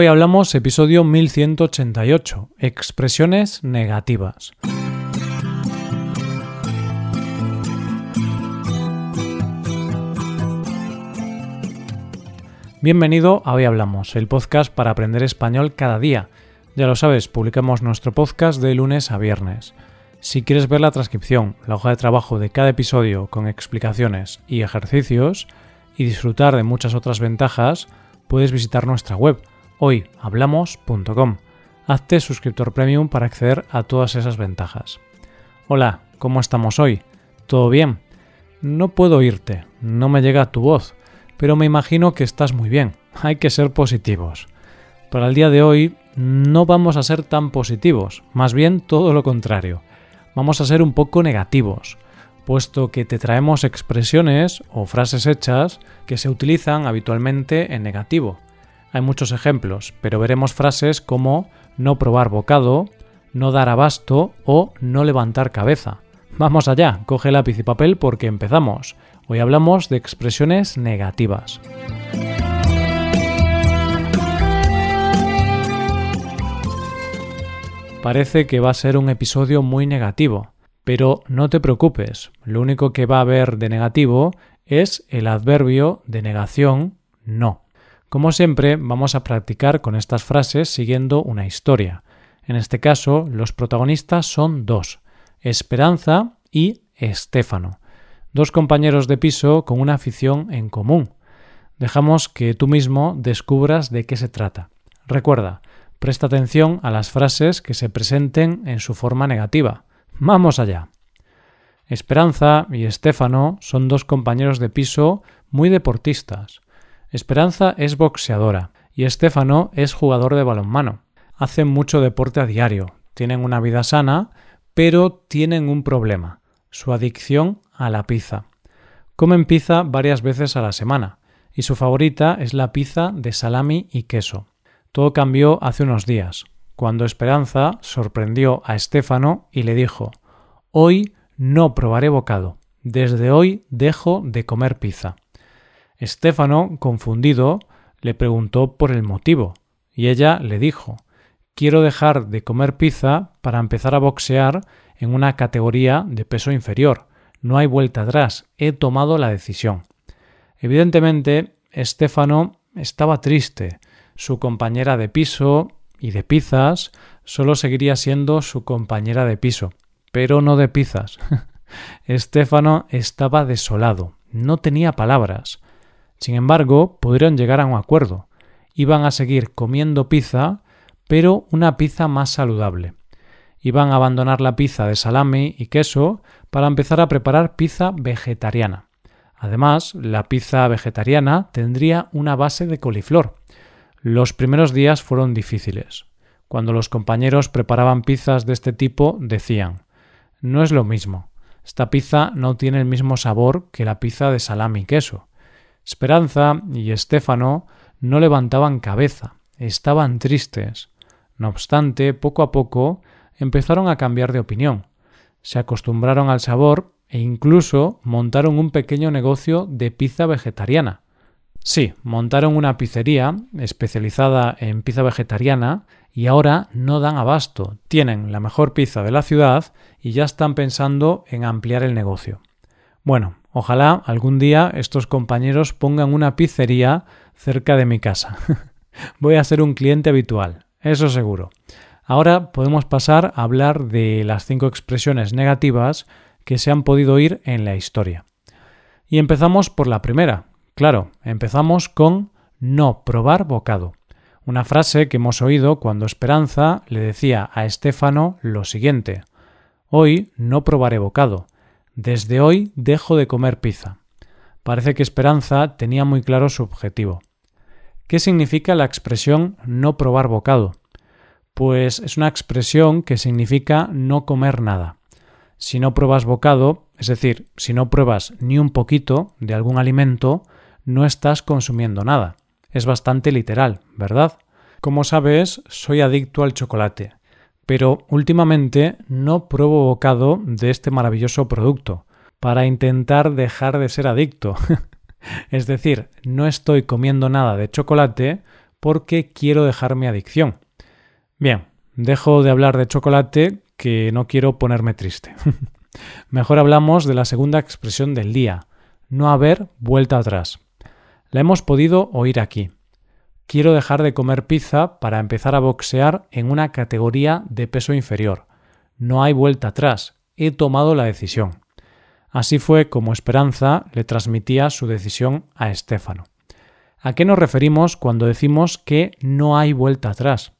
Hoy hablamos episodio 1188, expresiones negativas. Bienvenido a Hoy Hablamos, el podcast para aprender español cada día. Ya lo sabes, publicamos nuestro podcast de lunes a viernes. Si quieres ver la transcripción, la hoja de trabajo de cada episodio con explicaciones y ejercicios y disfrutar de muchas otras ventajas, puedes visitar nuestra web hoyhablamos.com. Hazte suscriptor premium para acceder a todas esas ventajas. Hola, ¿cómo estamos hoy? ¿Todo bien? No puedo oírte, no me llega tu voz, pero me imagino que estás muy bien. Hay que ser positivos. Para el día de hoy no vamos a ser tan positivos, más bien todo lo contrario. Vamos a ser un poco negativos, puesto que te traemos expresiones o frases hechas que se utilizan habitualmente en negativo hay muchos ejemplos, pero veremos frases como no probar bocado, no dar abasto o no levantar cabeza. Vamos allá, coge lápiz y papel porque empezamos. Hoy hablamos de expresiones negativas. Parece que va a ser un episodio muy negativo, pero no te preocupes, lo único que va a haber de negativo es el adverbio de negación no. Como siempre, vamos a practicar con estas frases siguiendo una historia. En este caso, los protagonistas son dos, Esperanza y Estéfano, dos compañeros de piso con una afición en común. Dejamos que tú mismo descubras de qué se trata. Recuerda, presta atención a las frases que se presenten en su forma negativa. Vamos allá. Esperanza y Estéfano son dos compañeros de piso muy deportistas. Esperanza es boxeadora y Estefano es jugador de balonmano. Hacen mucho deporte a diario, tienen una vida sana, pero tienen un problema, su adicción a la pizza. Comen pizza varias veces a la semana, y su favorita es la pizza de salami y queso. Todo cambió hace unos días, cuando Esperanza sorprendió a Estefano y le dijo Hoy no probaré bocado. Desde hoy dejo de comer pizza. Estéfano, confundido, le preguntó por el motivo, y ella le dijo Quiero dejar de comer pizza para empezar a boxear en una categoría de peso inferior. No hay vuelta atrás, he tomado la decisión. Evidentemente, Estéfano estaba triste. Su compañera de piso y de pizzas solo seguiría siendo su compañera de piso, pero no de pizzas. Estéfano estaba desolado, no tenía palabras. Sin embargo, pudieron llegar a un acuerdo. Iban a seguir comiendo pizza, pero una pizza más saludable. Iban a abandonar la pizza de salami y queso para empezar a preparar pizza vegetariana. Además, la pizza vegetariana tendría una base de coliflor. Los primeros días fueron difíciles. Cuando los compañeros preparaban pizzas de este tipo, decían No es lo mismo. Esta pizza no tiene el mismo sabor que la pizza de salami y queso. Esperanza y Estéfano no levantaban cabeza, estaban tristes. No obstante, poco a poco empezaron a cambiar de opinión. Se acostumbraron al sabor e incluso montaron un pequeño negocio de pizza vegetariana. Sí, montaron una pizzería especializada en pizza vegetariana y ahora no dan abasto. Tienen la mejor pizza de la ciudad y ya están pensando en ampliar el negocio. Bueno, Ojalá algún día estos compañeros pongan una pizzería cerca de mi casa. Voy a ser un cliente habitual, eso seguro. Ahora podemos pasar a hablar de las cinco expresiones negativas que se han podido oír en la historia. Y empezamos por la primera. Claro, empezamos con no probar bocado. Una frase que hemos oído cuando Esperanza le decía a Estéfano lo siguiente. Hoy no probaré bocado desde hoy dejo de comer pizza. Parece que Esperanza tenía muy claro su objetivo. ¿Qué significa la expresión no probar bocado? Pues es una expresión que significa no comer nada. Si no pruebas bocado, es decir, si no pruebas ni un poquito de algún alimento, no estás consumiendo nada. Es bastante literal, ¿verdad? Como sabes, soy adicto al chocolate pero últimamente no pruebo bocado de este maravilloso producto para intentar dejar de ser adicto. es decir, no estoy comiendo nada de chocolate porque quiero dejar mi adicción. Bien, dejo de hablar de chocolate que no quiero ponerme triste. Mejor hablamos de la segunda expresión del día, no haber vuelta atrás. La hemos podido oír aquí. Quiero dejar de comer pizza para empezar a boxear en una categoría de peso inferior. No hay vuelta atrás. He tomado la decisión. Así fue como Esperanza le transmitía su decisión a Estéfano. ¿A qué nos referimos cuando decimos que no hay vuelta atrás?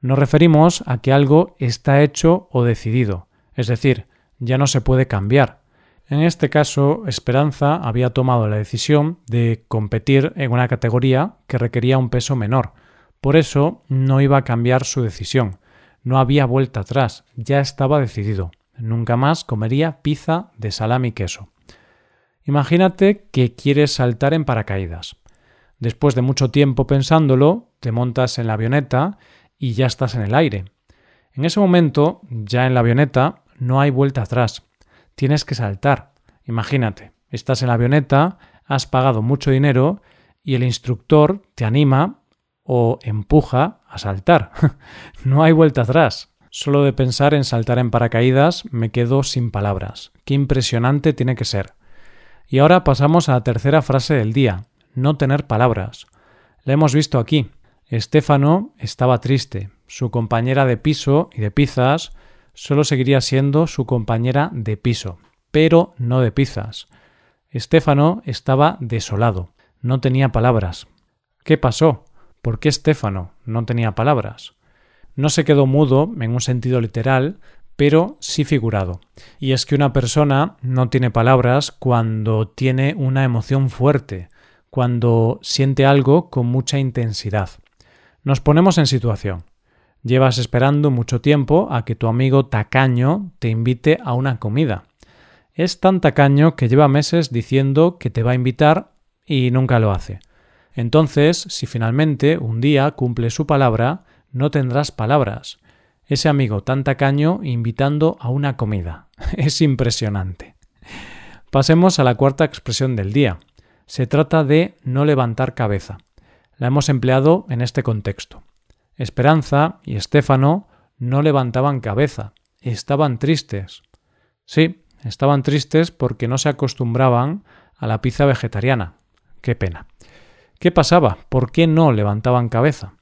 Nos referimos a que algo está hecho o decidido, es decir, ya no se puede cambiar. En este caso, Esperanza había tomado la decisión de competir en una categoría que requería un peso menor. Por eso no iba a cambiar su decisión. No había vuelta atrás, ya estaba decidido. Nunca más comería pizza de salami y queso. Imagínate que quieres saltar en paracaídas. Después de mucho tiempo pensándolo, te montas en la avioneta y ya estás en el aire. En ese momento, ya en la avioneta, no hay vuelta atrás. Tienes que saltar. Imagínate, estás en la avioneta, has pagado mucho dinero y el instructor te anima o empuja a saltar. no hay vuelta atrás. Solo de pensar en saltar en paracaídas me quedo sin palabras. Qué impresionante tiene que ser. Y ahora pasamos a la tercera frase del día, no tener palabras. La hemos visto aquí. Estéfano estaba triste. Su compañera de piso y de pizzas solo seguiría siendo su compañera de piso, pero no de pizzas. Estéfano estaba desolado, no tenía palabras. ¿Qué pasó? ¿Por qué Estéfano no tenía palabras? No se quedó mudo en un sentido literal, pero sí figurado. Y es que una persona no tiene palabras cuando tiene una emoción fuerte, cuando siente algo con mucha intensidad. Nos ponemos en situación. Llevas esperando mucho tiempo a que tu amigo tacaño te invite a una comida. Es tan tacaño que lleva meses diciendo que te va a invitar y nunca lo hace. Entonces, si finalmente un día cumple su palabra, no tendrás palabras. Ese amigo tan tacaño invitando a una comida. Es impresionante. Pasemos a la cuarta expresión del día. Se trata de no levantar cabeza. La hemos empleado en este contexto. Esperanza y Estéfano no levantaban cabeza, estaban tristes. Sí, estaban tristes porque no se acostumbraban a la pizza vegetariana. Qué pena. ¿Qué pasaba? ¿Por qué no levantaban cabeza?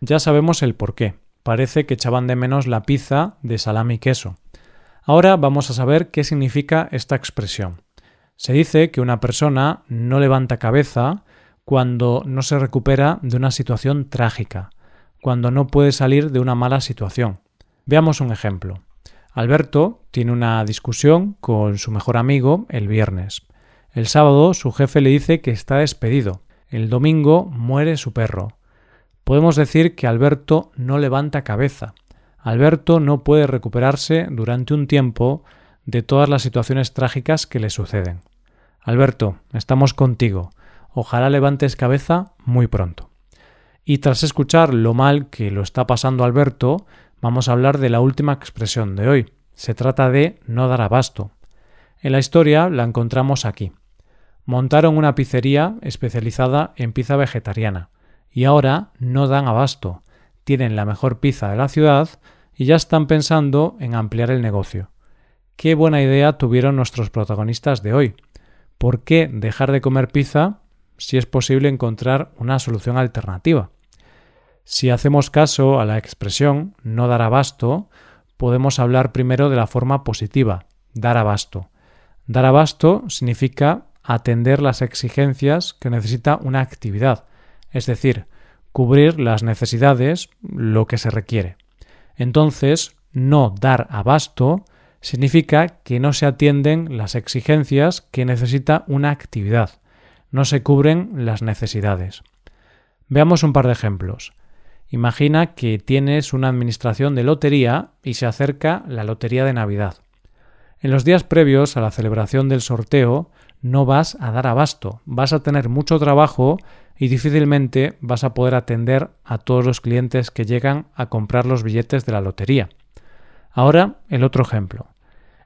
Ya sabemos el por qué. Parece que echaban de menos la pizza de salami y queso. Ahora vamos a saber qué significa esta expresión. Se dice que una persona no levanta cabeza cuando no se recupera de una situación trágica, cuando no puede salir de una mala situación. Veamos un ejemplo. Alberto tiene una discusión con su mejor amigo el viernes. El sábado su jefe le dice que está despedido. El domingo muere su perro. Podemos decir que Alberto no levanta cabeza. Alberto no puede recuperarse durante un tiempo de todas las situaciones trágicas que le suceden. Alberto, estamos contigo. Ojalá levantes cabeza muy pronto. Y tras escuchar lo mal que lo está pasando Alberto, vamos a hablar de la última expresión de hoy. Se trata de no dar abasto. En la historia la encontramos aquí. Montaron una pizzería especializada en pizza vegetariana y ahora no dan abasto. Tienen la mejor pizza de la ciudad y ya están pensando en ampliar el negocio. Qué buena idea tuvieron nuestros protagonistas de hoy. ¿Por qué dejar de comer pizza si es posible encontrar una solución alternativa? Si hacemos caso a la expresión no dar abasto, podemos hablar primero de la forma positiva, dar abasto. Dar abasto significa atender las exigencias que necesita una actividad, es decir, cubrir las necesidades, lo que se requiere. Entonces, no dar abasto significa que no se atienden las exigencias que necesita una actividad, no se cubren las necesidades. Veamos un par de ejemplos. Imagina que tienes una administración de lotería y se acerca la lotería de Navidad. En los días previos a la celebración del sorteo no vas a dar abasto, vas a tener mucho trabajo y difícilmente vas a poder atender a todos los clientes que llegan a comprar los billetes de la lotería. Ahora, el otro ejemplo.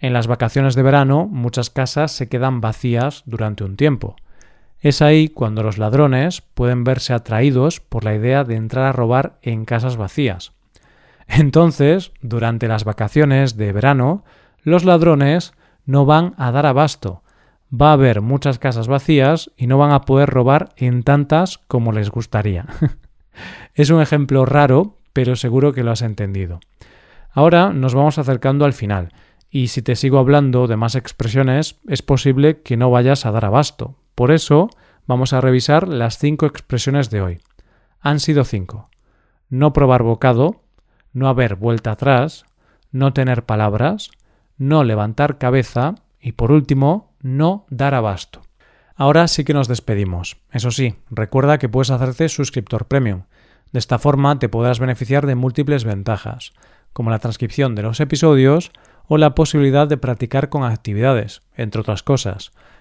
En las vacaciones de verano muchas casas se quedan vacías durante un tiempo. Es ahí cuando los ladrones pueden verse atraídos por la idea de entrar a robar en casas vacías. Entonces, durante las vacaciones de verano, los ladrones no van a dar abasto. Va a haber muchas casas vacías y no van a poder robar en tantas como les gustaría. es un ejemplo raro, pero seguro que lo has entendido. Ahora nos vamos acercando al final, y si te sigo hablando de más expresiones, es posible que no vayas a dar abasto. Por eso, vamos a revisar las cinco expresiones de hoy. Han sido cinco. No probar bocado, no haber vuelta atrás, no tener palabras, no levantar cabeza y por último, no dar abasto. Ahora sí que nos despedimos. Eso sí, recuerda que puedes hacerte suscriptor premium. De esta forma te podrás beneficiar de múltiples ventajas, como la transcripción de los episodios o la posibilidad de practicar con actividades, entre otras cosas.